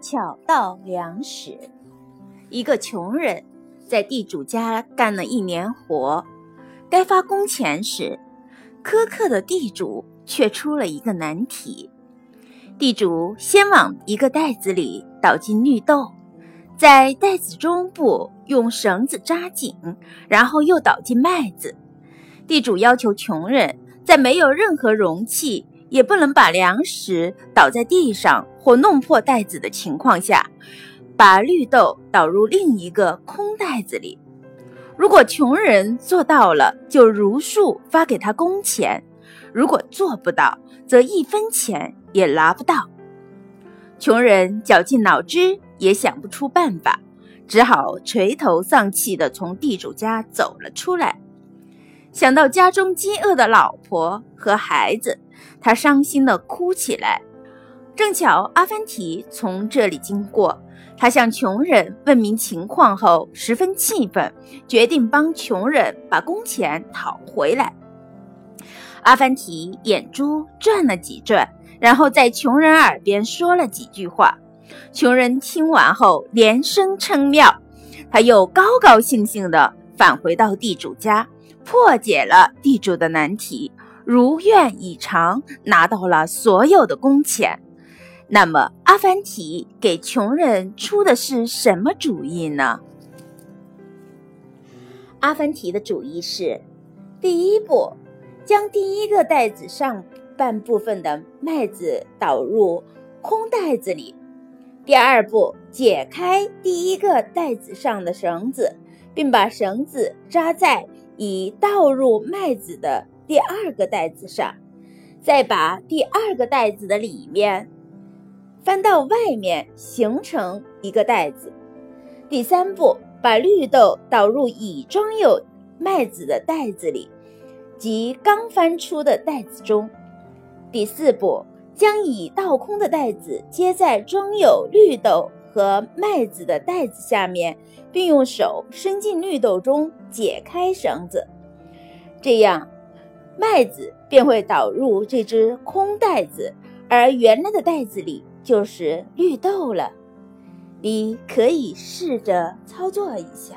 巧盗粮食。一个穷人在地主家干了一年活，该发工钱时，苛刻的地主却出了一个难题。地主先往一个袋子里倒进绿豆，在袋子中部用绳子扎紧，然后又倒进麦子。地主要求穷人在没有任何容器。也不能把粮食倒在地上或弄破袋子的情况下，把绿豆倒入另一个空袋子里。如果穷人做到了，就如数发给他工钱；如果做不到，则一分钱也拿不到。穷人绞尽脑汁也想不出办法，只好垂头丧气地从地主家走了出来。想到家中饥饿的老婆和孩子。他伤心地哭起来。正巧阿凡提从这里经过，他向穷人问明情况后，十分气愤，决定帮穷人把工钱讨回来。阿凡提眼珠转了几转，然后在穷人耳边说了几句话。穷人听完后连声称妙，他又高高兴兴地返回到地主家，破解了地主的难题。如愿以偿，拿到了所有的工钱。那么，阿凡提给穷人出的是什么主意呢？阿凡提的主意是：第一步，将第一个袋子上半部分的麦子倒入空袋子里；第二步，解开第一个袋子上的绳子，并把绳子扎在已倒入麦子的。第二个袋子上，再把第二个袋子的里面翻到外面，形成一个袋子。第三步，把绿豆倒入已装有麦子的袋子里，即刚翻出的袋子中。第四步，将已倒空的袋子接在装有绿豆和麦子的袋子下面，并用手伸进绿豆中，解开绳子。这样。麦子便会倒入这只空袋子，而原来的袋子里就是绿豆了。你可以试着操作一下。